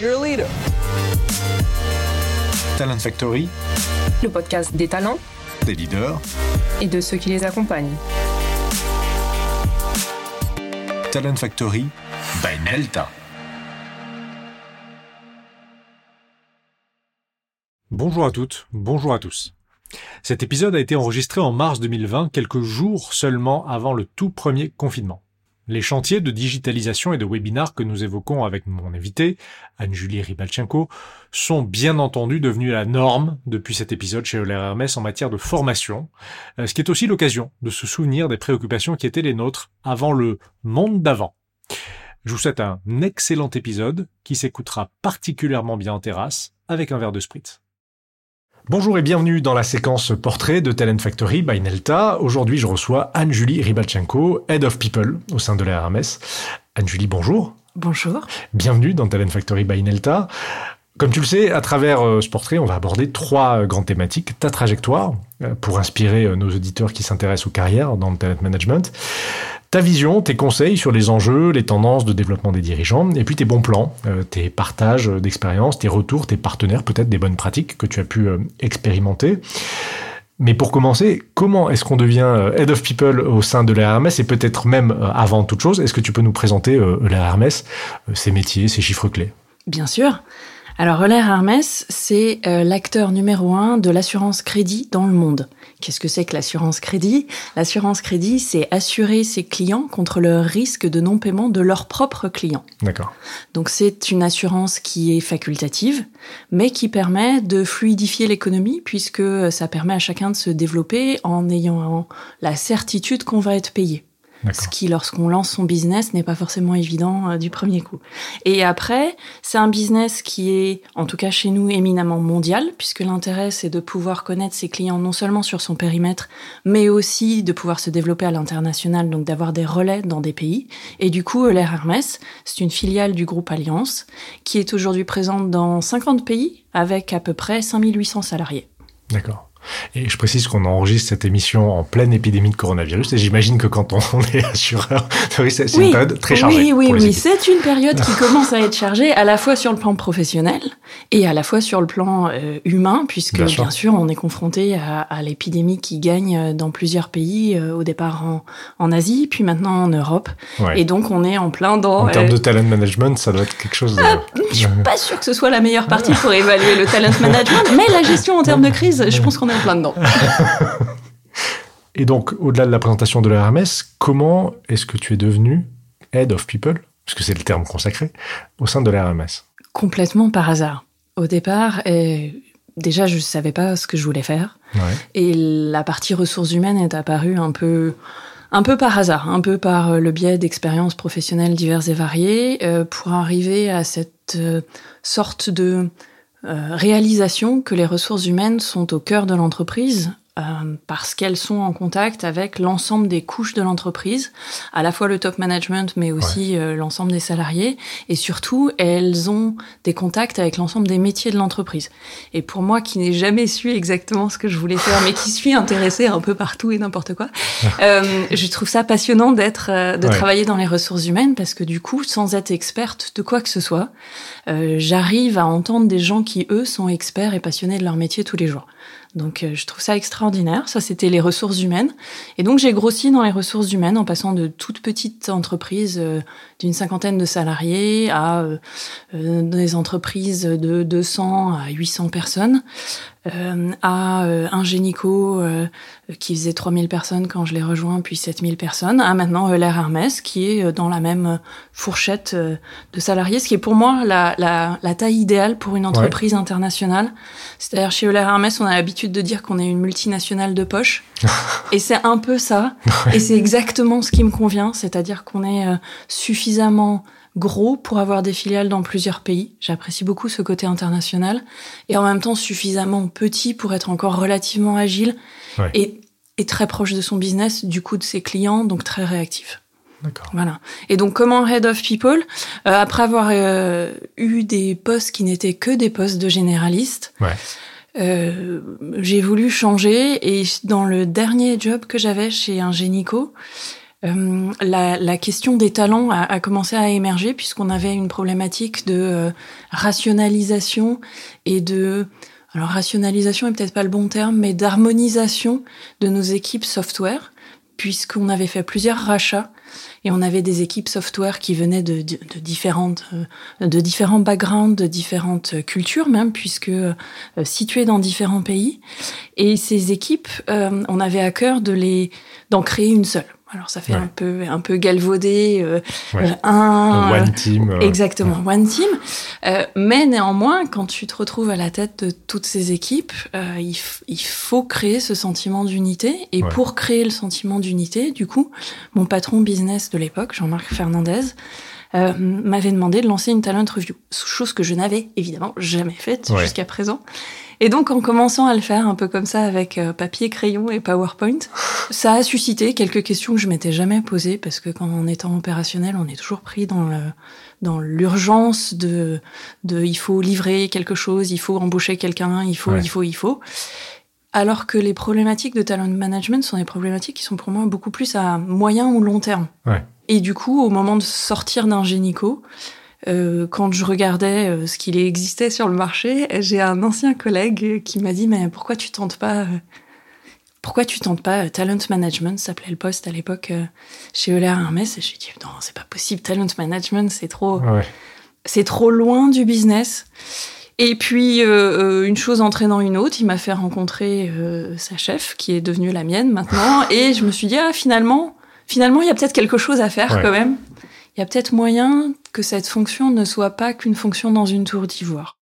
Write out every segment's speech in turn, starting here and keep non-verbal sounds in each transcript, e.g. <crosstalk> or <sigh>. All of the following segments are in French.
You're a leader. Talent Factory, le podcast des talents des leaders, et de ceux qui les accompagnent. Talent Factory by Nelta. Bonjour à toutes, bonjour à tous. Cet épisode a été enregistré en mars 2020, quelques jours seulement avant le tout premier confinement. Les chantiers de digitalisation et de webinars que nous évoquons avec mon invité, Anne-Julie Ribalchenko, sont bien entendu devenus la norme depuis cet épisode chez Euler Hermès en matière de formation, euh, ce qui est aussi l'occasion de se souvenir des préoccupations qui étaient les nôtres avant le monde d'avant. Je vous souhaite un excellent épisode qui s'écoutera particulièrement bien en terrasse avec un verre de spritz. Bonjour et bienvenue dans la séquence portrait de Talent Factory by Nelta. Aujourd'hui, je reçois Anne-Julie Ribalchenko, Head of People au sein de la RMS. Anne-Julie, bonjour. Bonjour. Bienvenue dans Talent Factory by Nelta. Comme tu le sais, à travers euh, ce portrait, on va aborder trois grandes thématiques. Ta trajectoire, euh, pour inspirer euh, nos auditeurs qui s'intéressent aux carrières dans le talent management ta vision, tes conseils sur les enjeux, les tendances de développement des dirigeants, et puis tes bons plans, euh, tes partages d'expériences, tes retours, tes partenaires, peut-être des bonnes pratiques que tu as pu euh, expérimenter. Mais pour commencer, comment est-ce qu'on devient euh, Head of People au sein de la et peut-être même avant toute chose, est-ce que tu peux nous présenter la ses métiers, ses chiffres clés? Bien sûr. Alors Relais Hermès, c'est l'acteur numéro un de l'assurance crédit dans le monde. Qu'est-ce que c'est que l'assurance crédit? L'assurance crédit, c'est assurer ses clients contre le risque de non-paiement de leurs propres clients. D'accord. Donc c'est une assurance qui est facultative, mais qui permet de fluidifier l'économie puisque ça permet à chacun de se développer en ayant la certitude qu'on va être payé. Ce qui, lorsqu'on lance son business, n'est pas forcément évident euh, du premier coup. Et après, c'est un business qui est, en tout cas chez nous, éminemment mondial, puisque l'intérêt, c'est de pouvoir connaître ses clients non seulement sur son périmètre, mais aussi de pouvoir se développer à l'international, donc d'avoir des relais dans des pays. Et du coup, l'air Hermès, c'est une filiale du groupe Alliance, qui est aujourd'hui présente dans 50 pays, avec à peu près 5800 salariés. D'accord. Et je précise qu'on enregistre cette émission en pleine épidémie de coronavirus. Et j'imagine que quand on <laughs> est assureur, <laughs> c'est une période très chargée. Oui, oui, oui. C'est une période qui <laughs> commence à être chargée à la fois sur le plan professionnel et à la fois sur le plan euh, humain, puisque bien, sûr. on est confronté à, à l'épidémie qui gagne euh, dans plusieurs pays, euh, au départ en, en, Asie, puis maintenant en Europe. Et donc on est en plein dans... En termes de talent management, ça doit être quelque chose... De... Ah, je suis pas sûr que ce soit la meilleure partie pour évaluer le talent management, mais la gestion en termes de crise, je pense qu'on est en plein dedans. Et donc, au-delà de la présentation de la comment est-ce que tu es devenu Head of People, puisque c'est le terme consacré, au sein de la Complètement par hasard. Au départ, et déjà, je ne savais pas ce que je voulais faire. Et la partie ressources humaines est apparue un peu, un peu par hasard, un peu par le biais d'expériences professionnelles diverses et variées, euh, pour arriver à cette euh, sorte de euh, réalisation que les ressources humaines sont au cœur de l'entreprise euh, parce qu'elles sont en contact avec l'ensemble des couches de l'entreprise, à la fois le top management, mais aussi euh, l'ensemble des salariés, et surtout elles ont des contacts avec l'ensemble des métiers de l'entreprise. Et pour moi, qui n'ai jamais su exactement ce que je voulais faire, mais qui suis intéressée un peu partout et n'importe quoi, <laughs> euh, je trouve ça passionnant d'être, de travailler dans les ressources humaines, parce que du coup, sans être experte de quoi que ce soit, j'arrive à entendre des gens qui eux sont experts et passionnés de leur métier tous les jours. Donc euh, je trouve ça extraordinaire. Ça, c'était les ressources humaines. Et donc j'ai grossi dans les ressources humaines en passant de toutes petites entreprises euh, d'une cinquantaine de salariés à euh, des entreprises de 200 à 800 personnes. Euh, à euh, un génico euh, qui faisait 3000 personnes quand je l'ai rejoint, puis 7000 personnes, à maintenant Euler Hermès, qui est dans la même fourchette de salariés, ce qui est pour moi la, la, la taille idéale pour une entreprise internationale. C'est-à-dire chez Euler Hermès, on a l'habitude de dire qu'on est une multinationale de poche, <laughs> et c'est un peu ça, et c'est exactement ce qui me convient, c'est-à-dire qu'on est suffisamment gros pour avoir des filiales dans plusieurs pays. J'apprécie beaucoup ce côté international et en même temps suffisamment petit pour être encore relativement agile et, très proche de son business, du coup de ses clients, donc très réactif. Voilà. Et donc, comment Head of People, euh, après avoir euh, eu des postes qui n'étaient que des postes de généraliste, euh, j'ai voulu changer. Et dans le dernier job que j'avais chez un génico, euh, la, la, question des talents a, a commencé à émerger puisqu'on avait une problématique de euh, rationalisation et de alors rationalisation est peut-être pas le bon terme, mais d'harmonisation de nos équipes software, puisqu'on avait fait plusieurs rachats et on avait des équipes software qui venaient de, de, différentes, euh, de différents backgrounds, de différentes cultures même, puisque situées dans différents pays. Et ces équipes, on avait à cœur de les d'en créer une seule. Alors ça fait Ouais. un peu un peu galvaudé euh, Ouais. euh, un One team. euh, Exactement, one team. Euh, mais néanmoins, quand tu te retrouves à la tête de toutes ces équipes, il, il faut créer ce sentiment d'unité. Et pour créer le sentiment d'unité, du coup, mon patron business de l'époque, Jean-Marc Fernandez, m'avait demandé de lancer une talent review, chose que je n'avais évidemment jamais faite jusqu'à présent. Et donc, en commençant à le faire un peu comme ça avec euh, papier, crayon et PowerPoint, ça a suscité quelques questions que je m'étais jamais posées parce que quand en étant opérationnel, on est toujours pris dans le dans l'urgence de de il faut livrer quelque chose, il faut embaucher quelqu'un, il faut Ouais. il faut il faut. Alors que les problématiques de talent management sont des problématiques qui sont pour moi beaucoup plus à moyen ou long terme. Ouais. Et du coup, au moment de sortir d'un génico, euh, quand je regardais euh, ce qu'il existait sur le marché, j'ai un ancien collègue qui m'a dit mais pourquoi tu tentes pas euh, pourquoi tu tentes pas euh, talent management s'appelait le poste à l'époque euh, chez Euler Hermès et je lui dit non c'est pas possible talent management c'est trop Ouais. c'est trop loin du business. Et puis, euh, euh, une chose entraînant une autre, il m'a fait rencontrer euh, sa chef, qui est devenue la mienne maintenant, et je me suis dit, ah, finalement, finalement, il y a peut-être quelque chose à faire Ouais. quand même. Il y a peut-être moyen que cette fonction ne soit pas qu'une fonction dans une tour d'ivoire.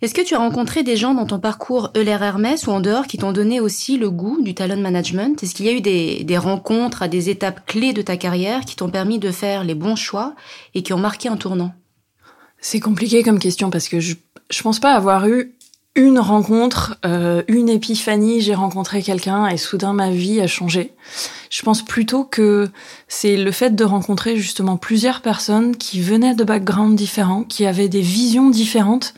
Est-ce que tu as rencontré des gens dans ton parcours Euler Hermès ou en dehors qui t'ont donné aussi le goût du talent management? Est-ce qu'il y a eu des, des rencontres à des étapes clés de ta carrière qui t'ont permis de faire les bons choix et qui ont marqué un tournant? C'est compliqué comme question parce que je, je pense pas avoir eu une rencontre, euh, une épiphanie, j'ai rencontré quelqu'un et soudain ma vie a changé. Je pense plutôt que c'est le fait de rencontrer justement plusieurs personnes qui venaient de backgrounds différents, qui avaient des visions différentes,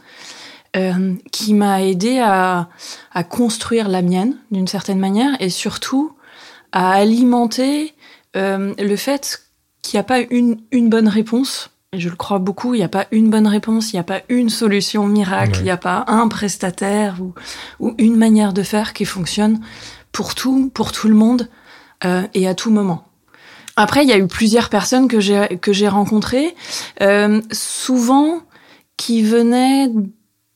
euh, qui m'a aidé à, construire la mienne d'une certaine manière et surtout à alimenter euh, le fait qu'il n'y a pas une bonne réponse. Et je le crois beaucoup, il n'y a pas une bonne réponse, il n'y a pas une solution miracle, il Ouais. n'y a pas un prestataire ou, ou une manière de faire qui fonctionne pour tout, pour tout le monde euh, et à tout moment. Après, il y a eu plusieurs personnes que j'ai que j'ai rencontrées, euh, souvent qui venaient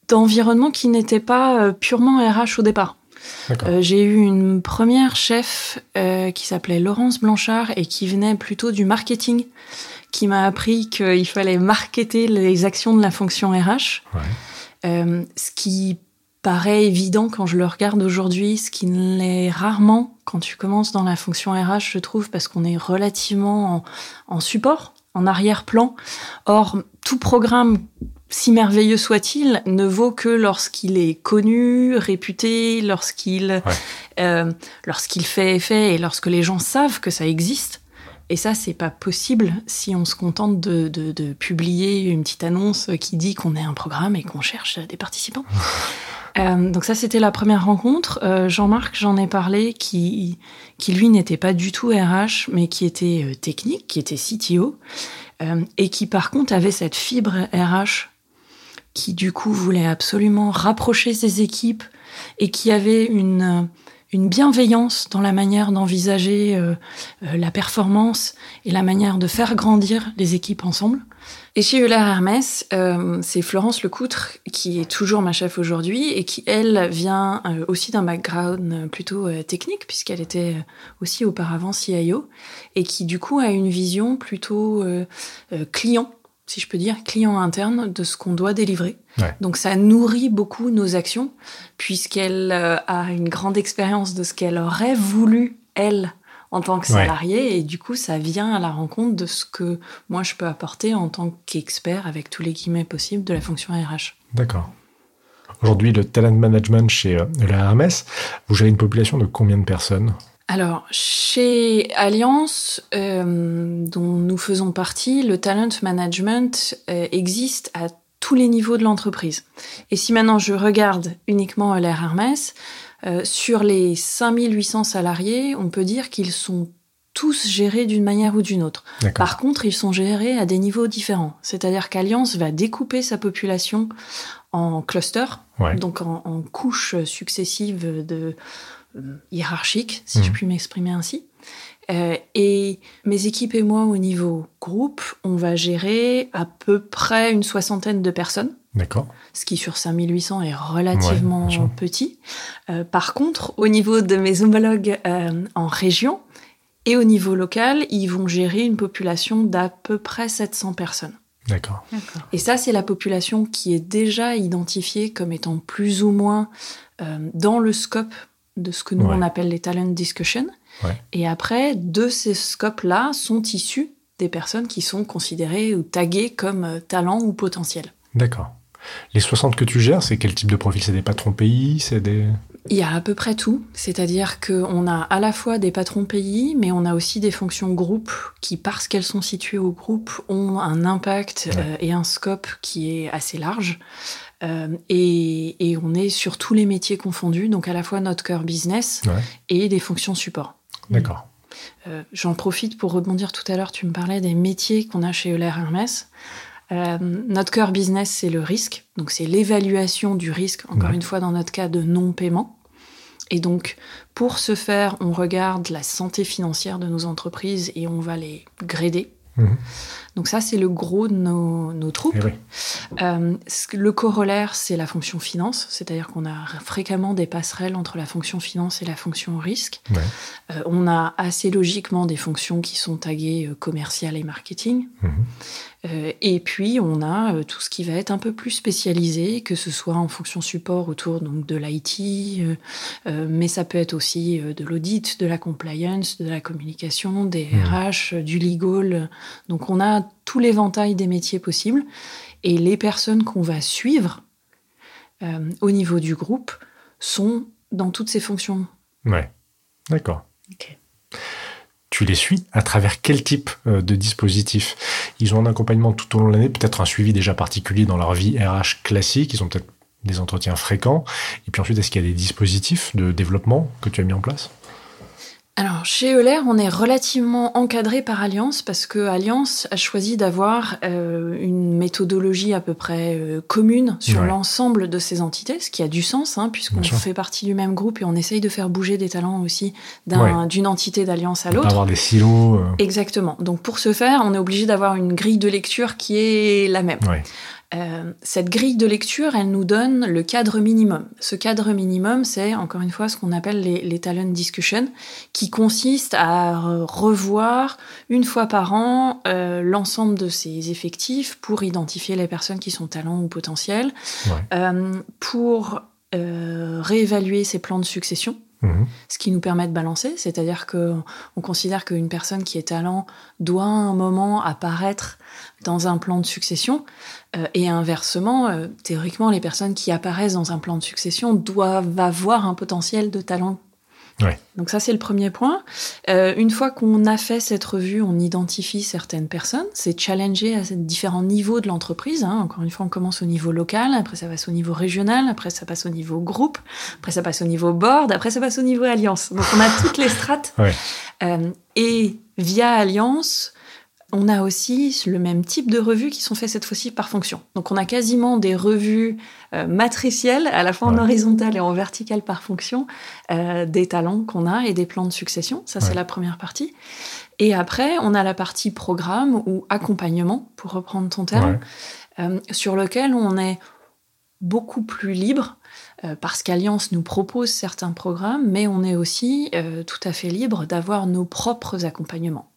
d'environnements qui n'étaient pas euh, purement RH au départ. Euh, j'ai eu une première chef euh, qui s'appelait Laurence Blanchard et qui venait plutôt du marketing, qui m'a appris qu'il fallait marketer les actions de la fonction RH. Ouais. Euh, ce qui paraît évident quand je le regarde aujourd'hui, ce qui ne l'est rarement quand tu commences dans la fonction RH, je trouve, parce qu'on est relativement en, en support, en arrière-plan. Or, tout programme, si merveilleux soit-il, ne vaut que lorsqu'il est connu, réputé, lorsqu'il euh, lorsqu'il fait effet et lorsque les gens savent que ça existe. Et ça, c'est pas possible si on se contente de, de, de publier une petite annonce qui dit qu'on est un programme et qu'on cherche des participants. <laughs> Euh, donc ça, c'était la première rencontre. Euh, Jean-Marc, j'en ai parlé, qui, qui lui n'était pas du tout RH, mais qui était euh, technique, qui était CTO, et qui par contre avait cette fibre RH, qui du coup voulait absolument rapprocher ses équipes et qui avait une une bienveillance dans la manière d'envisager euh, euh, la performance et la manière de faire grandir les équipes ensemble. Et chez Euler Hermès, euh, c'est Florence Lecoutre qui est toujours ma chef aujourd'hui et qui, elle, vient euh, aussi d'un background euh, plutôt euh, technique puisqu'elle était euh, aussi auparavant CIO et qui, du coup, a une vision plutôt client, si je peux dire, client interne de ce qu'on doit délivrer. Ouais. Donc ça nourrit beaucoup nos actions puisqu'elle euh, a une grande expérience de ce qu'elle aurait voulu, elle, en tant que Ouais. salariée. Et du coup, ça vient à la rencontre de ce que moi, je peux apporter en tant qu'expert, avec tous les guillemets possibles, de la fonction RH. D'accord. Aujourd'hui, le talent management chez euh, la Hermès, vous gérez une population de combien de personnes? Alors, chez Alliance, euh, dont nous faisons partie, le talent management euh, existe à tous les niveaux de l'entreprise. Et si maintenant je regarde uniquement l'air Hermès, euh, sur les 5800 salariés, on peut dire qu'ils sont tous gérés d'une manière ou d'une autre. Par contre, ils sont gérés à des niveaux différents. C'est-à-dire qu'Alliance va découper sa population en clusters, donc en, couches successives de euh, hiérarchiques, si je mhm. puis m'exprimer ainsi. Euh, et mes équipes et moi, au niveau groupe, on va gérer à peu près une soixantaine de personnes. D'accord. Ce qui sur 5800 est relativement petit. Euh, par contre, au niveau de mes homologues euh, en région et au niveau local, ils vont gérer une population d'à peu près 700 personnes. D'accord. Et ça, c'est la population qui est déjà identifiée comme étant plus ou moins dans le scope de ce que nous on appelle les talent discussion. Et après, de ces scopes-là sont issus des personnes qui sont considérées ou taguées comme euh, talents ou potentiels. D'accord. Les 60 que tu gères, c'est quel type de profil? C'est des patrons pays? C'est des... Il y a à peu près tout. C'est-à-dire qu'on a à la fois des patrons pays, mais on a aussi des fonctions groupes qui, parce qu'elles sont situées au groupe, ont un impact euh, et un scope qui est assez large. Euh, et, on est sur tous les métiers confondus, donc à la fois notre cœur business et des fonctions support. D'accord. Euh, j'en profite pour rebondir tout à l'heure, tu me parlais des métiers qu'on a chez Euler Hermès. Euh, notre cœur business, c'est le risque. Donc, c'est l'évaluation du risque, encore une fois, dans notre cas de non-paiement. Et donc, pour ce faire, on regarde la santé financière de nos entreprises et on va les grader. Mhm. Donc ça, c'est le gros de nos, troupes. Eh euh, le corollaire, c'est la fonction finance, c'est-à-dire qu'on a fréquemment des passerelles entre la fonction finance et la fonction risque. Euh, on a assez logiquement des fonctions qui sont taguées euh, commercial et marketing. Mhm. Euh, et puis, on a euh, tout ce qui va être un peu plus spécialisé, que ce soit en fonction support autour donc, de l'IT, euh, mais ça peut être aussi de l'audit, de la compliance, de la communication, des RH, mmh. du legal. Donc, on a tout l'éventail des métiers possibles. Et les personnes qu'on va suivre au niveau du groupe sont dans toutes ces fonctions. Ouais, d'accord. Ok tu les suis à travers quel type euh, de dispositif? Ils ont un accompagnement tout au long de l'année, peut-être un suivi déjà particulier dans leur vie RH classique, ils ont peut-être des entretiens fréquents. Et puis ensuite, est-ce qu'il y a des dispositifs de développement que tu as mis en place? Alors, chez Euler, on est relativement encadré par Alliance parce que Alliance a choisi d'avoir euh, une méthodologie à peu près euh, commune sur l'ensemble de ces entités, ce qui a du sens, hein, puisqu'on fait partie du même groupe et on essaye de faire bouger des talents aussi d'une entité d'Alliance à l'autre. Avoir des silos. Euh. Exactement. Donc, pour ce faire, on est obligé d'avoir une grille de lecture qui est la même. Euh, cette grille de lecture, elle nous donne le cadre minimum. Ce cadre minimum, c'est encore une fois ce qu'on appelle les, les, talent discussion, qui consiste à revoir une fois par an euh, l'ensemble de ces effectifs pour identifier les personnes qui sont talents ou potentiels, euh, pour réévaluer ses plans de succession. Mhm. Ce qui nous permet de balancer, c'est-à-dire que on considère qu'une personne qui est talent doit à un moment apparaître dans un plan de succession. Euh, et inversement, euh, théoriquement, les personnes qui apparaissent dans un plan de succession doivent avoir un potentiel de talent. Donc ça, c'est le premier point. Euh, une fois qu'on a fait cette revue, on identifie certaines personnes. C'est challenger à différents niveaux de l'entreprise. Hein. Encore une fois, on commence au niveau local, après ça passe au niveau régional, après ça passe au niveau groupe, après ça passe au niveau board, après ça passe au niveau alliance. Donc on a toutes les strates. et via alliance, on a aussi le même type de revues qui sont faites cette fois-ci par fonction. Donc on a quasiment des revues euh, matricielles, à la fois en horizontal et en vertical par fonction, euh, des talents qu'on a et des plans de succession. Ça, c'est la première partie. Et après, on a la partie programme ou accompagnement, pour reprendre ton terme, euh, sur lequel on est beaucoup plus libre parce qu'Alliance nous propose certains programmes, mais on est aussi tout à fait libre d'avoir nos propres accompagnements.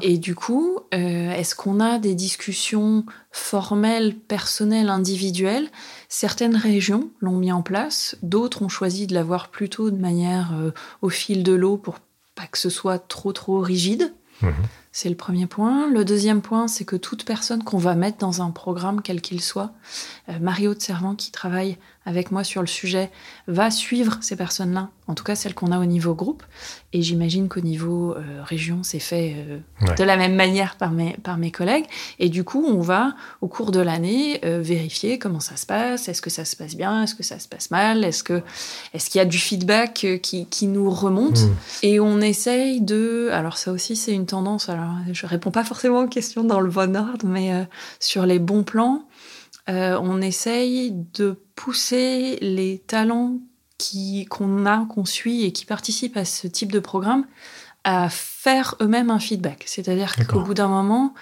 Et du coup, euh, est-ce qu'on a des discussions formelles, personnelles, individuelles? Certaines régions l'ont mis en place, d'autres ont choisi de l'avoir plutôt de manière euh, au fil de l'eau pour pas que ce soit trop trop rigide. Mhm. C'est le premier point. Le deuxième point, c'est que toute personne qu'on va mettre dans un programme, quel qu'il soit, euh, Mario de Servant qui travaille avec moi sur le sujet va suivre ces personnes-là, en tout cas celles qu'on a au niveau groupe. Et j'imagine qu'au niveau euh, région, c'est fait euh, de la même manière par mes, par mes collègues. Et du coup, on va, au cours de l'année, euh, vérifier comment ça se passe. Est-ce que ça se passe bien? Est-ce que ça se passe mal? Est-ce que est-ce qu'il y a du feedback qui, qui nous remonte? Mmh. Et on essaye de... Alors ça aussi, c'est une tendance. Alors, je réponds pas forcément aux questions dans le bon ordre, mais sur les bons plans, on essaye de pousser les talents qui qu'on a, qu'on suit et qui participent à ce type de programme à faire eux-mêmes un feedback. C'est-à-dire qu'au bout d'un moment,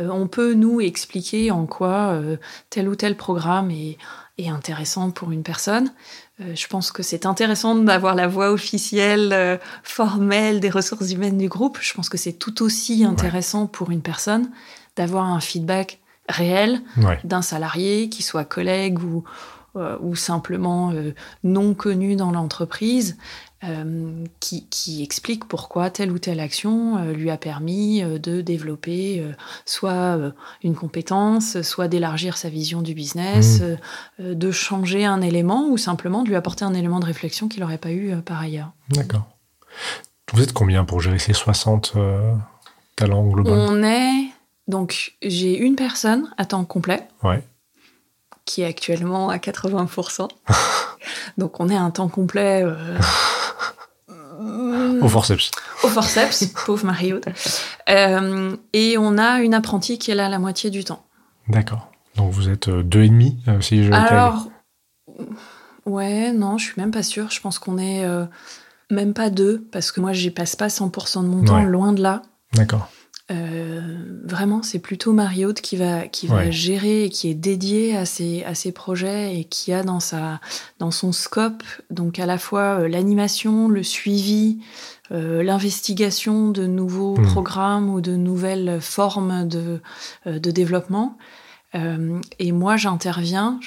euh, on peut nous expliquer en quoi euh, tel ou tel programme est, est intéressant pour une personne. Euh, je pense que c'est intéressant d'avoir la voix officielle, formelle des ressources humaines du groupe. Je pense que c'est tout aussi intéressant pour une personne d'avoir un feedback réel d'un salarié, qui soit collègue ou, euh, ou simplement euh, non connu dans l'entreprise, euh, qui, qui, explique pourquoi telle ou telle action lui a permis de développer soit une compétence, soit d'élargir sa vision du business, mmh. de changer un élément ou simplement de lui apporter un élément de réflexion qu'il n'aurait pas eu par ailleurs. D'accord. Vous êtes combien pour gérer ces 60 talents globaux On est. Donc, j'ai une personne à temps complet. Ouais qui est actuellement à 80%. <laughs> Donc on est à un temps complet. Euh, <laughs> au forceps. Au forceps, pauvre Mario. Euh, et on a une apprentie qui est là la moitié du temps. D'accord. Donc vous êtes euh, deux et demi, si je Alors, ouais, non, je suis même pas sûre. Je pense qu'on est même pas deux, parce que moi, j'y passe pas 100% de mon temps, loin de là. D'accord. Euh, vraiment, c'est plutôt Mariotte qui va qui va gérer et qui est dédié à ces à ces projets et qui a dans sa dans son scope donc à la fois euh, l'animation, le suivi, euh, l'investigation de nouveaux hmm. programmes ou de nouvelles formes de de développement. et moi, j'interviens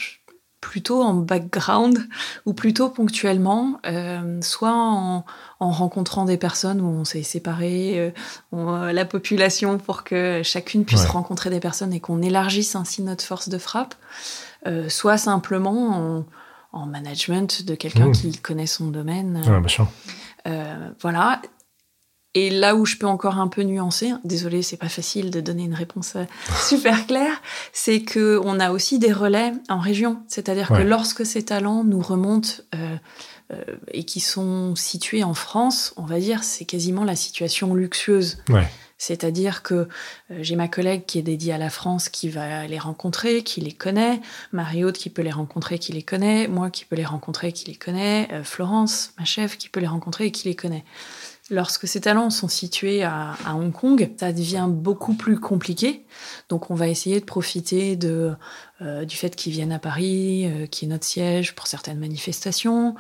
plutôt en background ou plutôt ponctuellement, euh, soit en, rencontrant des personnes où on s'est séparé euh, euh, la population pour que chacune puisse rencontrer des personnes et qu'on élargisse ainsi notre force de frappe, soit simplement en, management de quelqu'un mmh. qui connaît son domaine. voilà. Et là où je peux encore un peu nuancer, désolé, c'est pas facile de donner une réponse euh, <laughs> super claire, c'est que on a aussi des relais en région. C'est-à-dire que lorsque ces talents nous remontent euh, euh, et qui sont situés en France, on va dire, c'est quasiment la situation luxueuse. C'est-à-dire que j'ai ma collègue qui est dédiée à la France qui va les rencontrer, qui les connaît, Marie-Aude qui peut les rencontrer, qui les connaît, moi qui peux les rencontrer, qui les connaît, Florence, ma chef, qui peut les rencontrer et qui les connaît. Lorsque ces talents sont situés à, Hong Kong, ça devient beaucoup plus compliqué. Donc on va essayer de profiter de, euh, du fait qu'ils viennent à Paris, euh, qui est notre siège pour certaines manifestations.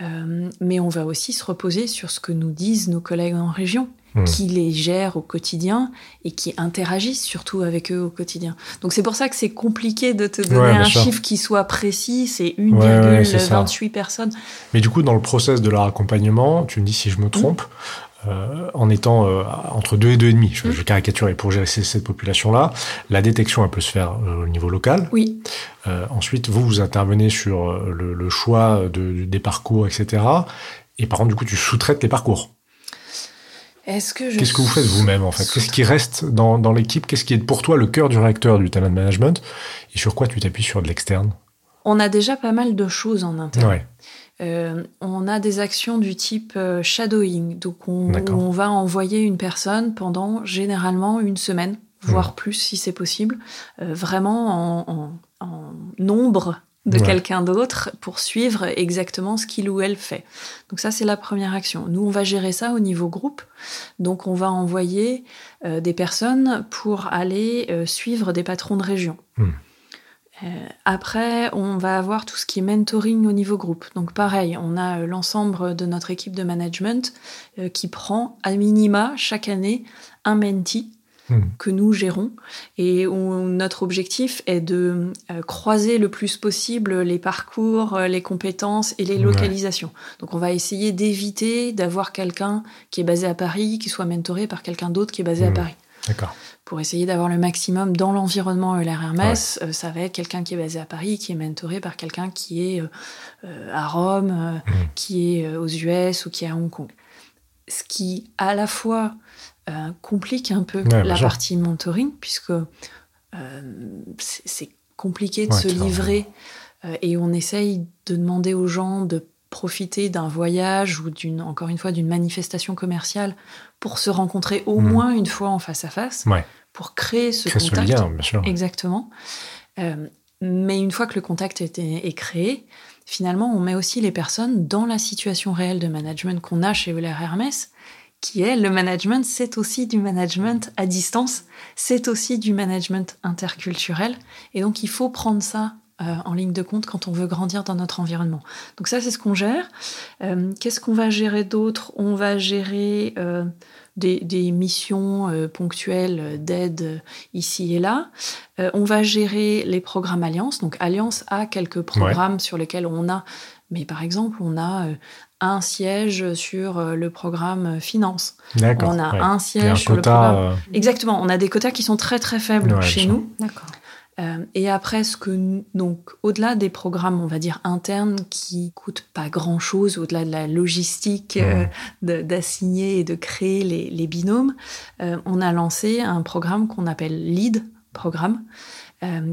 Euh, mais on va aussi se reposer sur ce que nous disent nos collègues en région, hmm. qui les gèrent au quotidien et qui interagissent surtout avec eux au quotidien. Donc c'est pour ça que c'est compliqué de te donner un chiffre qui soit précis. C'est 1,28 personnes. Mais du coup, dans le process de leur accompagnement, tu me dis si je me trompe, euh, en étant euh, entre 2 et 2,5, je, mmh. je caricature, et pour gérer cette population-là, la détection, elle peut se faire euh, au niveau local. Oui. ensuite, vous, vous intervenez sur le, choix de, des parcours, etc. Et par contre, du coup, tu sous-traites les parcours. Est-ce que Qu'est-ce que vous faites vous-même, en fait? Qu'est-ce qui reste dans, dans l'équipe? Qu'est-ce qui est pour toi le cœur du réacteur du talent management? Et sur quoi tu t'appuies sur de l'externe? On a déjà pas mal de choses en interne. Ouais. Euh, on a des actions du type euh, shadowing. Donc, on, va envoyer une personne pendant généralement une semaine, voire plus si c'est possible, euh, vraiment en, nombre de quelqu'un d'autre pour suivre exactement ce qu'il ou elle fait. Donc ça, c'est la première action. Nous, on va gérer ça au niveau groupe. Donc on va envoyer des personnes pour aller suivre des patrons de région. Hmm. Euh, après, on va avoir tout ce qui est mentoring au niveau groupe. Donc pareil, on a euh, l'ensemble de notre équipe de management euh, qui prend à minima chaque année un mentee hmm. que nous gérons et où notre objectif est de croiser le plus possible les parcours, les compétences et les localisations. Donc on va essayer d'éviter d'avoir quelqu'un qui est basé à Paris qui soit mentoré par quelqu'un d'autre qui est basé à hmm. Paris. D'accord. Pour essayer d'avoir le maximum dans l'environnement ELR Hermès, ça va être quelqu'un qui est basé à Paris, qui est mentoré par quelqu'un qui est à Rome, mmh. qui est aux US ou qui est à Hong Kong. Ce qui, à la fois, complique un peu la partie mentoring, puisque c'est compliqué de se livrer euh, et on essaye de demander aux gens de profiter d'un voyage ou d'une, encore une fois, d'une manifestation commerciale pour se rencontrer au hmm. moins une fois en face à face, pour créer ce contact. lien, bien sûr. Exactement. Euh, mais une fois que le contact est, est, créé, finalement, on met aussi les personnes dans la situation réelle de management qu'on a chez Euler Hermès, qui est le management, c'est aussi du management à distance, c'est aussi du management interculturel. Et donc, il faut prendre ça euh, en ligne de compte quand on veut grandir dans notre environnement. Donc ça, c'est ce qu'on gère. Euh, qu'est-ce qu'on va gérer d'autre? On va gérer euh, des, missions ponctuelles d'aide ici et là. on va gérer les programmes Alliance. Donc Alliance a quelques programmes sur lesquels on a, mais par exemple, on a un siège sur le programme finance. On a un siège sur le programme. Exactement. On a des quotas qui sont très très faibles chez nous. D'accord. Euh, et après, ce que donc au-delà des programmes, on va dire internes, qui coûtent pas grand-chose, au-delà de la logistique euh, d'assigner et de créer les, binômes, euh, on a lancé un programme qu'on appelle Lead Programme,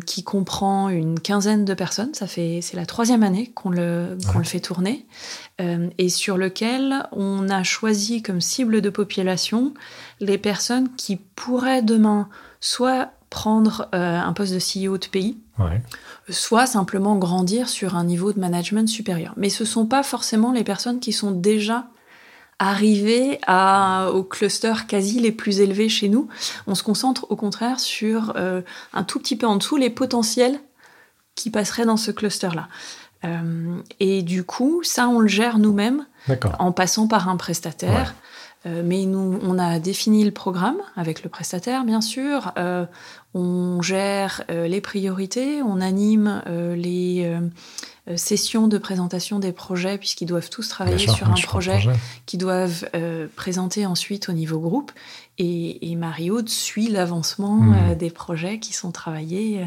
qui comprend une quinzaine de personnes. Ça fait c'est la troisième année qu'on le qu'on le fait tourner, et sur lequel on a choisi comme cible de population les personnes qui pourraient demain soit prendre euh, un poste de CEO de pays, soit simplement grandir sur un niveau de management supérieur. Mais ce ne sont pas forcément les personnes qui sont déjà arrivées à, au cluster quasi les plus élevés chez nous. On se concentre au contraire sur euh, un tout petit peu en dessous les potentiels qui passeraient dans ce cluster-là. Euh, et du coup, ça, on le gère nous-mêmes en passant par un prestataire. Euh, mais nous, on a défini le programme avec le prestataire, bien sûr. On gère les priorités, on anime les sessions de présentation des projets, puisqu'ils doivent tous travailler sur un projet, qu'ils doivent présenter ensuite au niveau groupe. Et, et Mario suit l'avancement mmh. des projets qui sont travaillés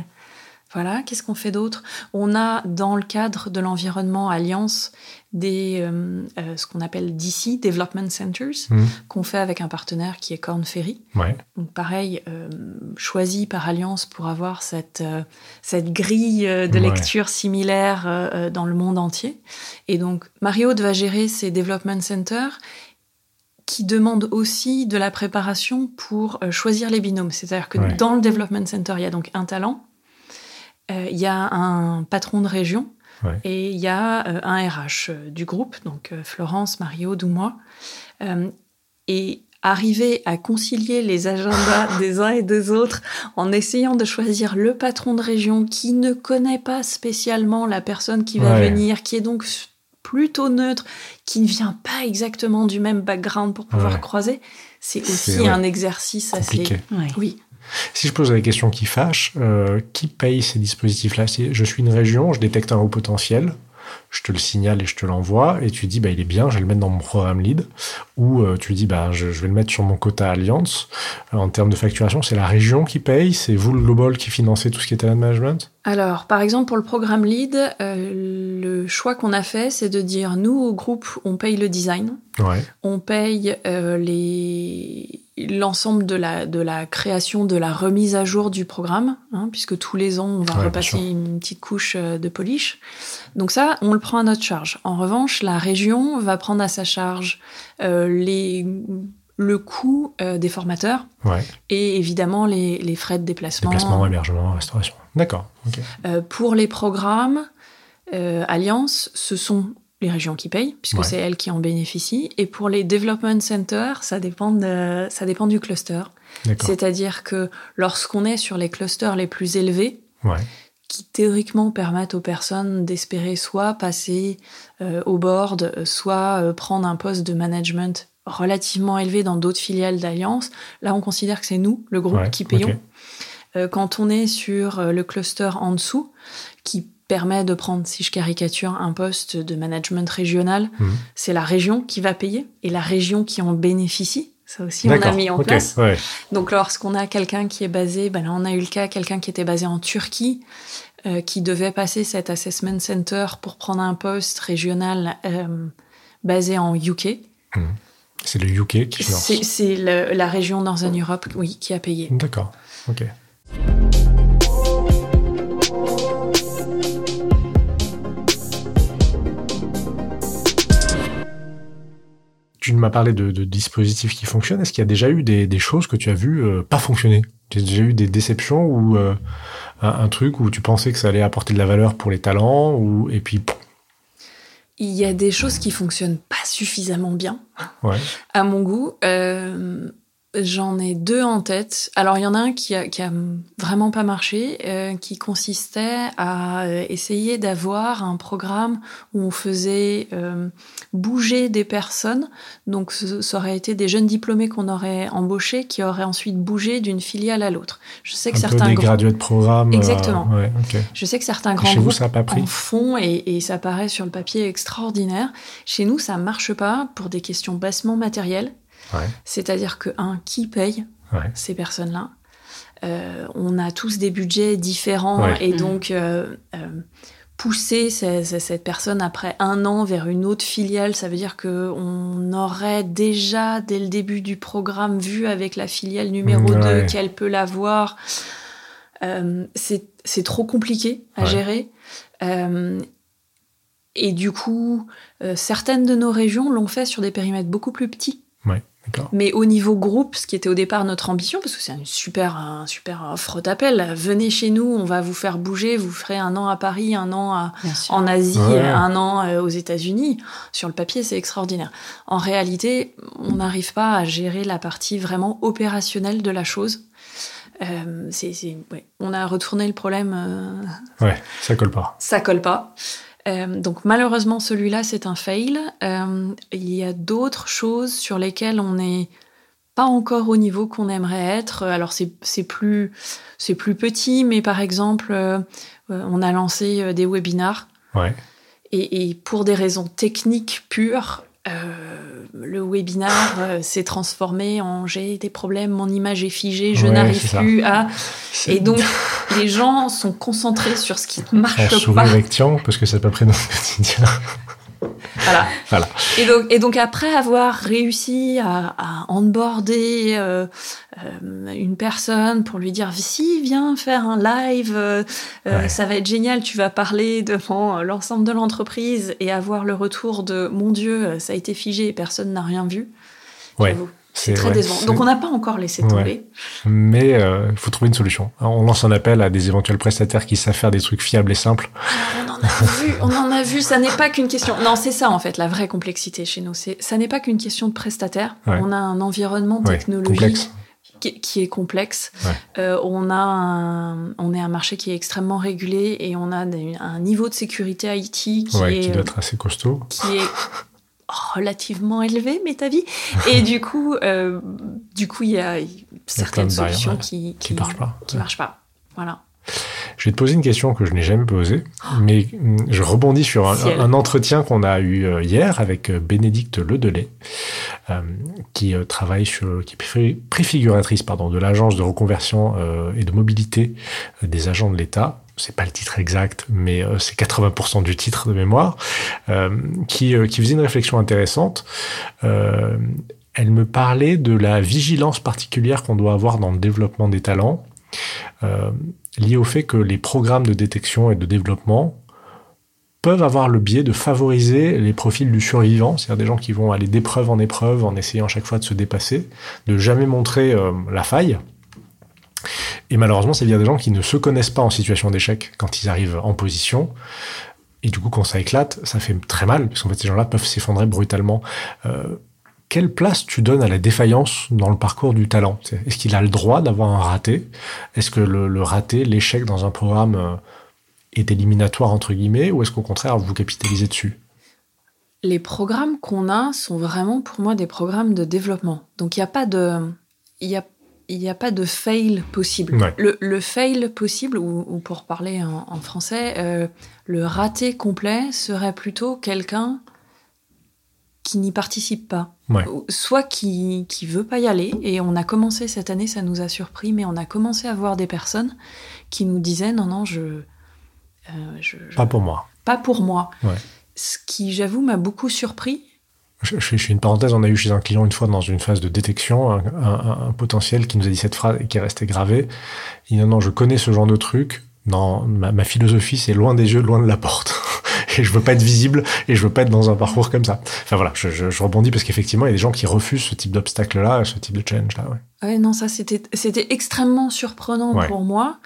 voilà, qu'est-ce qu'on fait d'autre? On a dans le cadre de l'environnement Alliance des euh, euh, ce qu'on appelle DC Development Centers mmh. qu'on fait avec un partenaire qui est Corn Ferry. Donc pareil, euh, choisi par Alliance pour avoir cette cette grille de lecture similaire dans le monde entier. Et donc Mario va gérer ces Development Centers qui demandent aussi de la préparation pour choisir les binômes. C'est-à-dire que dans le Development Center, il y a donc un talent, euh, il y a un patron de région et il y a euh, un RH euh, du groupe, donc Florence, Mario, ou moi. et arriver à concilier les agendas <laughs> des uns et des autres en essayant de choisir le patron de région qui ne connaît pas spécialement la personne qui va venir, qui est donc plutôt neutre, qui ne vient pas exactement du même background pour pouvoir croiser, c'est aussi un exercice assez... Oui. Si je pose la question qui fâche, euh, qui paye ces dispositifs-là? Je suis une région, je détecte un haut potentiel, je te le signale et je te l'envoie, et tu dis, bah, il est bien, je vais le mettre dans mon programme lead, ou euh, tu dis, bah, je, vais le mettre sur mon quota Alliance. en termes de facturation, c'est la région qui paye, c'est vous le global qui financez tout ce qui est talent management? Alors, par exemple, pour le programme lead, euh, le choix qu'on a fait, c'est de dire, nous, au groupe, on paye le design, on paye les l'ensemble de la, de la création, de la remise à jour du programme, hein, puisque tous les ans, on va repasser une petite couche euh, de polish. Donc ça, on le prend à notre charge. En revanche, la région va prendre à sa charge euh, les, le coût euh, des formateurs et évidemment les, les, frais de déplacement. Déplacement, hébergement, restauration. D'accord. pour les programmes, Alliance, ce sont les régions qui payent, puisque c'est elles qui en bénéficient. Et pour les development centers, ça dépend, de, ça dépend du cluster. C'est-à-dire que lorsqu'on est sur les clusters les plus élevés, qui théoriquement permettent aux personnes d'espérer soit passer euh, au board, soit euh, prendre un poste de management relativement élevé dans d'autres filiales d'Alliance, là on considère que c'est nous, le groupe, qui payons. Euh, quand on est sur le cluster en dessous, qui permet de prendre, si je caricature, un poste de management régional, mhm. c'est la région qui va payer et la région qui en bénéficie. Ça aussi, on a mis en place. Ouais. Donc, lorsqu'on a quelqu'un qui est basé, ben là, on a eu le cas, quelqu'un qui était basé en Turquie, euh, qui devait passer cet assessment center pour prendre un poste régional euh, basé en UK. Mmh. C'est le UK qui finance. C'est la région Northern Europe, oui, qui a payé. D'accord. Ok. Tu m'as parlé de, de, dispositifs qui fonctionnent. Est-ce qu'il y a déjà eu des, des choses que tu as vues euh, pas fonctionner? Tu as déjà eu des déceptions ou euh, un, un, truc où tu pensais que ça allait apporter de la valeur pour les talents ou et puis il y a des choses qui fonctionnent pas suffisamment bien, ouais. à mon goût. Euh, J'en ai deux en tête. Alors il y en a un qui a, qui a vraiment pas marché, euh, qui consistait à euh, essayer d'avoir un programme où on faisait euh, bouger des personnes. Donc ça aurait été des jeunes diplômés qu'on aurait embauchés, qui auraient ensuite bougé d'une filiale à l'autre. Je sais que un certains peu des gradués de programme. Exactement. Euh, ouais, okay. Je sais que certains grands Chez vous, groupes ça pas pris. en font et, et ça paraît sur le papier extraordinaire. Chez nous, ça marche pas pour des questions bassement matérielles. Ouais. C'est-à-dire que, un, qui paye ouais. ces personnes-là euh, On a tous des budgets différents Ouais. et Mhm. donc euh, euh, pousser ce- ce- cette personne après un an vers une autre filiale, ça veut dire que on aurait déjà dès le début du programme vu avec la filiale numéro Ouais. 2 qu'elle peut l'avoir. Euh, c'est c'est trop compliqué à Ouais. gérer. Euh, et du coup, euh, certaines de nos régions l'ont fait sur des périmètres beaucoup plus petits. Mais au niveau groupe, ce qui était au départ notre ambition, parce que c'est une super, un super offre d'appel, venez chez nous, on va vous faire bouger, vous ferez un an à Paris, un an à- en Asie, Ouais. un an euh, aux États-Unis. Sur le papier, c'est extraordinaire. En réalité, on n'arrive pas à gérer la partie vraiment opérationnelle de la chose. Euh, c'est, c'est- ouais. On a retourné le problème euh, Ouais, ça colle pas. ça colle pas. Euh, donc malheureusement celui-là c'est un fail. Euh, il y a d'autres choses sur lesquelles on n'est pas encore au niveau qu'on aimerait être. Alors c'est plus plus petit, mais par exemple euh, on a lancé des webinars Ouais. et, et pour des raisons techniques pures. Le webinar euh, s'est transformé en j'ai des problèmes, mon image est figée, je Ouais, n'arrive plus à. Et donc, <laughs> les gens sont concentrés sur ce qui ne marche pas. avec Tian parce que c'est à peu près notre quotidien. Voilà. Voilà. Et donc, et donc après avoir réussi à, à onboarder euh, euh, une personne pour lui dire si viens faire un live, euh, Ouais. ça va être génial, tu vas parler devant l'ensemble de l'entreprise et avoir le retour de mon Dieu, ça a été figé et personne n'a rien vu. Ouais. C'est très ouais, décevant. Donc on n'a pas encore laissé Ouais. tomber. Mais euh, il faut trouver une solution. Alors, on lance un appel à des éventuels prestataires qui savent faire des trucs fiables et simples. On en a vu, on en a vu. Ça n'est pas qu'une question. Non, c'est ça en fait la vraie complexité chez nous. C'est, ça n'est pas qu'une question de prestataire. Ouais. On a un environnement technologique qui, qui est complexe. Ouais. Euh, on a un, on est un marché qui est extrêmement régulé et on a des- un niveau de sécurité IT qui Ouais, est qui doit être assez costaud. qui est relativement élevé, mais ta vie. Et du coup, euh, du coup, il y a certaines solutions qui, Qui marche pas. qui marchent pas. Voilà. Je vais te poser une question que je n'ai jamais posée, mais hum, je rebondis sur un, entretien qu'on a eu euh, hier avec euh, Bénédicte Ledelay, euh, qui travaille sur, qui est pré- préfiguratrice pardon de l'agence de reconversion euh, et de mobilité des agents de l'État. C'est pas le titre exact, mais euh, c'est 80% du titre de mémoire, euh, qui, euh, qui faisait une réflexion intéressante. Elle me parlait de la vigilance particulière qu'on doit avoir dans le développement des talents. Euh, lié au fait que les programmes de détection et de développement peuvent avoir le biais de favoriser les profils du survivant, c'est-à-dire des gens qui vont aller d'épreuve en épreuve en essayant à chaque fois de se dépasser, de jamais montrer la faille. Et malheureusement, c'est via des gens qui ne se connaissent pas en situation d'échec quand ils arrivent en position. Et du coup, quand ça éclate, ça fait très mal, parce qu'en fait, ces gens-là peuvent s'effondrer brutalement. Euh, quelle place tu donnes à la défaillance dans le parcours du talent? Est-ce qu'il a le droit d'avoir un raté? Est-ce que le, raté, l'échec dans un programme euh, est éliminatoire entre guillemets, ou est-ce qu'au contraire vous capitalisez dessus? Les programmes qu'on a sont vraiment pour moi des programmes de développement. Donc il n'y a pas de, il y a pas de fail possible. Ouais. Le, le fail possible, ou, ou pour parler en, en français, euh, le raté complet serait plutôt quelqu'un qui n'y participe pas, Ouais. soit qui qui veut pas y aller. Et on a commencé cette année, ça nous a surpris, mais on a commencé à voir des personnes qui nous disaient non non je, euh, je, je- Pas pour moi. pas pour moi. Ouais. Ce qui j'avoue m'a beaucoup surpris. Je, je fais, je fais une parenthèse, on a eu chez un client une fois dans une phase de détection un, un- un potentiel qui nous a dit cette phrase et qui est restée gravée. Il dit non, non, je connais ce genre de truc. Non, ma, ma philosophie, c'est loin des yeux, loin de la porte. <laughs> et je veux pas être visible et je veux pas être dans un parcours comme ça. Enfin voilà, je, je, je rebondis parce qu'effectivement, il y a des gens qui refusent ce type d'obstacle-là, ce type de challenge-là. Ouais. Ouais, non, ça c'était c'était extrêmement surprenant Ouais. pour moi,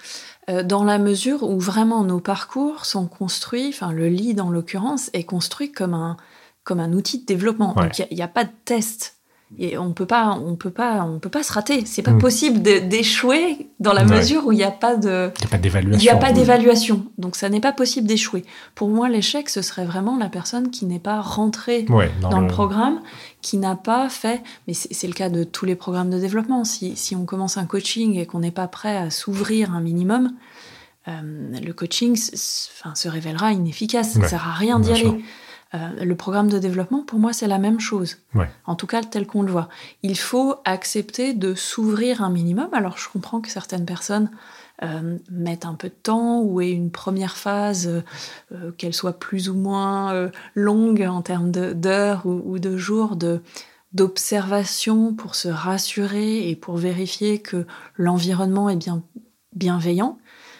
euh, dans la mesure où vraiment nos parcours sont construits, enfin le lead en l'occurrence est construit comme un comme un outil de développement. Ouais. Donc il n'y a, a pas de test. Et on peut pas, on peut pas, on peut pas se rater. C'est pas Mm. possible d'échouer dans la Ouais. mesure où il n'y a pas de, Il n'y a pas il d'évaluation. n'y a pas d'évaluation. Donc ça n'est pas possible d'échouer. Pour moi, l'échec, ce serait vraiment la personne qui n'est pas rentrée Ouais, dans, dans le programme qui n'a pas fait, mais c'est le cas de tous les programmes de développement, si, si on commence un coaching et qu'on n'est pas prêt à s'ouvrir un minimum, euh, le coaching enfin, se révélera inefficace, ça ne sert à rien d'y sûr. Euh, le programme de développement, pour moi, c'est la même chose. Ouais. En tout cas, tel qu'on le voit. Il faut accepter de s'ouvrir un minimum. Alors, je comprends que certaines personnes euh, mettent un peu de temps ou aient une première phase, euh, qu'elle soit plus ou moins longue en termes d'heures ou, ou de jours de d'observation pour se rassurer et pour vérifier que l'environnement est bien bienveillant.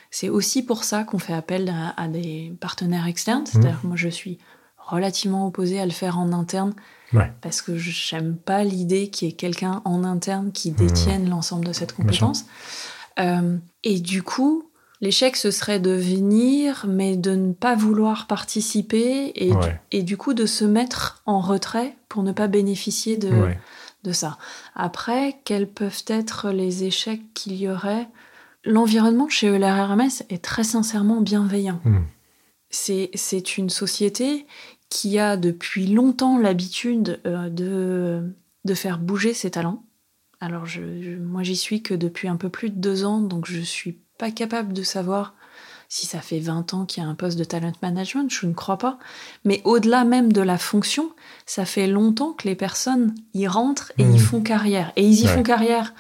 C'est aussi pour ça qu'on fait appel à, à des partenaires externes. C'est-à-dire que moi, je suis relativement opposée à le faire en interne Ouais. parce que j'aime pas l'idée qu'il y ait quelqu'un en interne qui détienne l'ensemble de cette Mmh. Compétence. Euh, et du coup, l'échec, ce serait de venir, mais de ne pas vouloir participer et, Ouais. et du coup de se mettre en retrait pour ne pas bénéficier de, Ouais. de ça. Après, quels peuvent être les échecs qu'il y aurait? L'environnement chez Hermès est très sincèrement bienveillant. C'est c'est une société qui a depuis longtemps l'habitude euh, de, de faire bouger ses talents. Alors, je, je- moi, j'y suis que depuis un peu plus de deux ans, donc je suis pas capable de savoir si ça fait 20 ans qu'il y a un poste de talent management, je ne crois pas. Mais au-delà même de la fonction, ça fait longtemps que les personnes y rentrent et y font carrière. Et ils y Ouais. font carrière,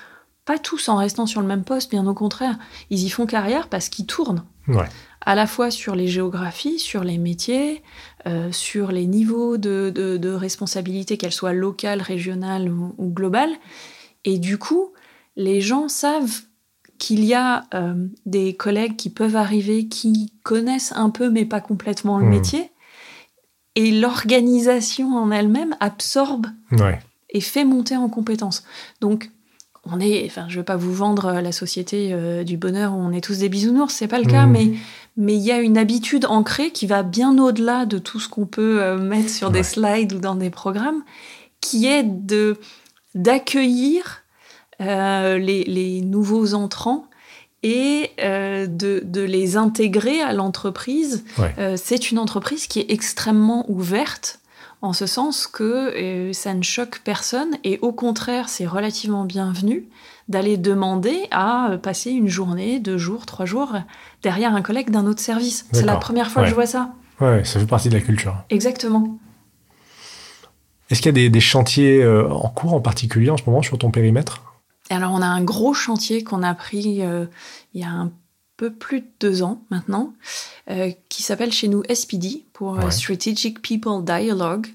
pas tous en restant sur le même poste, bien au contraire. Ils y font carrière parce qu'ils tournent Ouais. À la fois sur les géographies, sur les métiers, euh, sur les niveaux de, de, de responsabilité, qu'elles soient locales, régionales ou, ou globales. Et du coup, les gens savent qu'il y a euh, des collègues qui peuvent arriver, qui connaissent un peu mais pas complètement le Mhm. métier. Et l'organisation en elle-même absorbe Ouais. et fait monter en compétences. Donc, on est, enfin, je ne vais pas vous vendre la société euh, du bonheur où on est tous des bisounours, c'est pas le cas, Mhm. mais mais il y a une habitude ancrée qui va bien au-delà de tout ce qu'on peut euh, mettre sur des slides ou dans des programmes, qui est de d'accueillir euh, les, les nouveaux entrants et euh, de, de les intégrer à l'entreprise. Ouais. Euh, c'est une entreprise qui est extrêmement ouverte en ce sens que euh, ça ne choque personne et au contraire, c'est relativement bienvenu d'aller demander à euh, passer une journée, deux jours, trois jours derrière un collègue d'un autre service. C'est la première fois que je vois ça. Ouais, ça fait partie de la culture. Exactement. Est-ce qu'il y a des, des chantiers euh, en cours en particulier en ce moment sur ton périmètre? Alors, on a un gros chantier qu'on a pris euh, il y a un peu plus de deux ans maintenant, euh, qui s'appelle chez nous SPD, pour euh, Ouais. Strategic People Dialogue,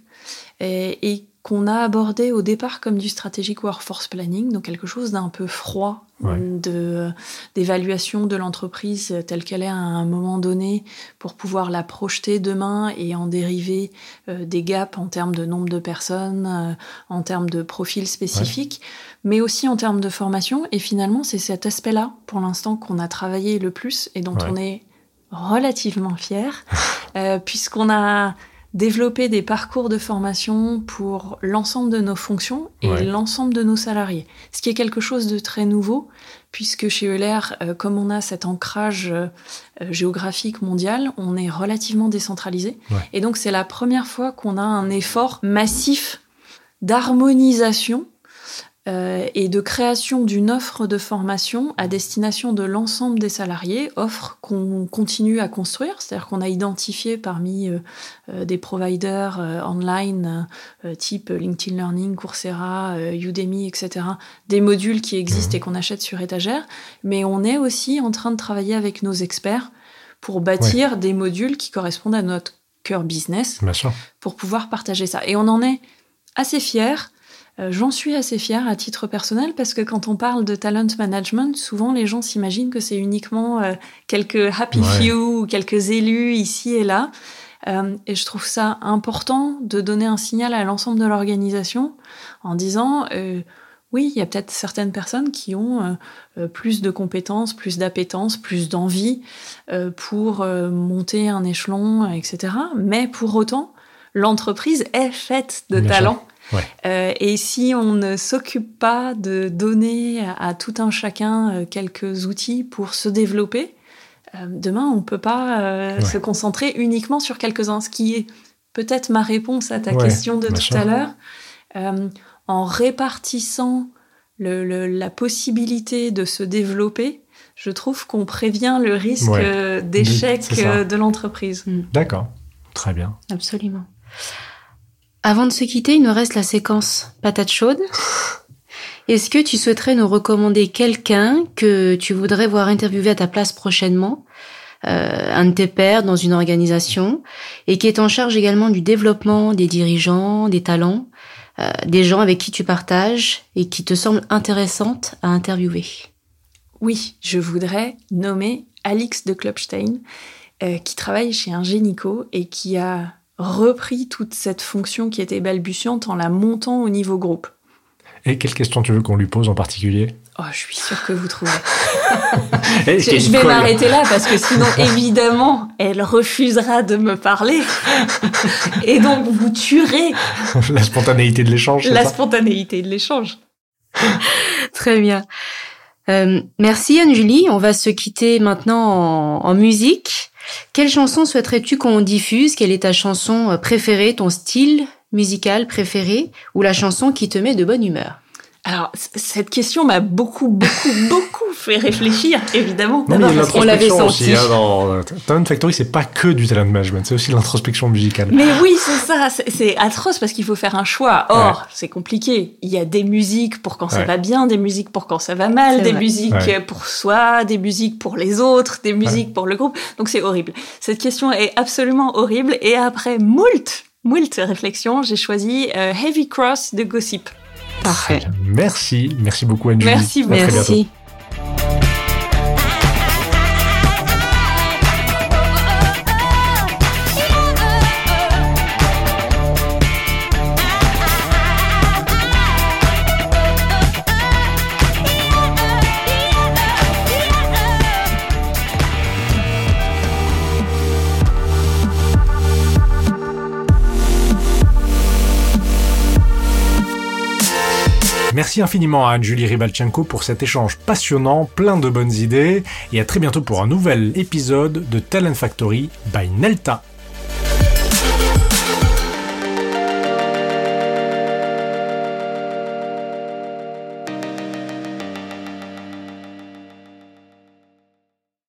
et, et qu'on a abordé au départ comme du Strategic Workforce Planning, donc quelque chose d'un peu froid, Ouais. de d'évaluation de l'entreprise telle qu'elle est à un moment donné, pour pouvoir la projeter demain et en dériver euh, des gaps en termes de nombre de personnes, euh, en termes de profils spécifiques mais aussi en termes de formation. Et finalement, c'est cet aspect-là, pour l'instant, qu'on a travaillé le plus et dont Ouais. on est relativement fier, <laughs> euh, puisqu'on a développé des parcours de formation pour l'ensemble de nos fonctions et Ouais. l'ensemble de nos salariés. Ce qui est quelque chose de très nouveau, puisque chez Euler, euh, comme on a cet ancrage euh, euh, géographique mondial, on est relativement décentralisé. Ouais. Et donc, c'est la première fois qu'on a un effort massif d'harmonisation euh, et de création d'une offre de formation à destination de l'ensemble des salariés, offre qu'on continue à construire, c'est-à-dire qu'on a identifié parmi euh, euh, des providers online type LinkedIn Learning, Coursera, Udemy, etc., des modules qui existent et qu'on achète sur étagère, mais on est aussi en train de travailler avec nos experts pour bâtir des modules qui correspondent à notre cœur business, pour pouvoir partager ça. Et on en est assez fiers j'en suis assez fière à titre personnel parce que quand on parle de talent management, souvent les gens s'imaginent que c'est uniquement euh, quelques happy few ou quelques élus ici et là. Euh, et je trouve ça important de donner un signal à l'ensemble de l'organisation en disant oui, il y a peut-être certaines personnes qui ont plus de compétences, plus d'appétence, plus d'envie pour monter un échelon, etc. Mais pour autant, l'entreprise est faite de talents. Euh, et si on ne s'occupe pas de donner à, tout un chacun euh, quelques outils pour se développer, euh, demain on ne peut pas se concentrer uniquement sur quelques-uns. Ce qui est peut-être ma réponse à ta question de tout à l'heure. en répartissant la possibilité de se développer, je trouve qu'on prévient le risque d'échec de l'entreprise. D'accord, très bien. Absolument. Avant de se quitter, il nous reste la séquence patate chaude. Est-ce que tu souhaiterais nous recommander quelqu'un que tu voudrais voir interviewer à ta place prochainement, euh, un de tes pairs dans une organisation, et qui est en charge également du développement des dirigeants, des talents, euh, des gens avec qui tu partages et qui te semblent intéressantes à interviewer? Oui, je voudrais nommer Alix de Klopstein, euh, qui travaille chez un génico et qui a repris toute cette fonction qui était balbutiante en la montant au niveau groupe. Et quelle question tu veux qu'on lui pose en particulier? Oh, je suis sûre que vous trouvez. <laughs> je, vais m'arrêter là parce que sinon, <laughs> évidemment, elle refusera de me parler. Et donc, vous tuerez. <laughs> La spontanéité de l'échange. La spontanéité de l'échange. Très bien. Euh, merci Anne-Julie. On va se quitter maintenant en musique. Quelle chanson souhaiterais-tu qu'on diffuse? Quelle est ta chanson préférée, ton style musical préféré? Ou la chanson qui te met de bonne humeur? Alors, cette question m'a beaucoup, beaucoup, <laughs> beaucoup fait réfléchir, évidemment. Non, mais il l'avait senti. Aussi, hein, dans euh, Talent Factory, c'est pas que du talent management, c'est aussi l'introspection musicale. Mais oui, c'est ça. C'est atroce parce qu'il faut faire un choix. Or, c'est compliqué. Il y a des musiques pour quand ça va bien, des musiques pour quand ça va mal, des musiques pour soi, des musiques pour les autres, des musiques pour le groupe. Donc, c'est horrible. Cette question est absolument horrible. Et après moult, moult réflexions, j'ai choisi euh, Heavy Cross de Gossip. Parfait. Merci, merci beaucoup Anne. Merci, merci. Merci infiniment à Anne-Julie Ribalchenko pour cet échange passionnant, plein de bonnes idées, et à très bientôt pour un nouvel épisode de Talent Factory by Nelta.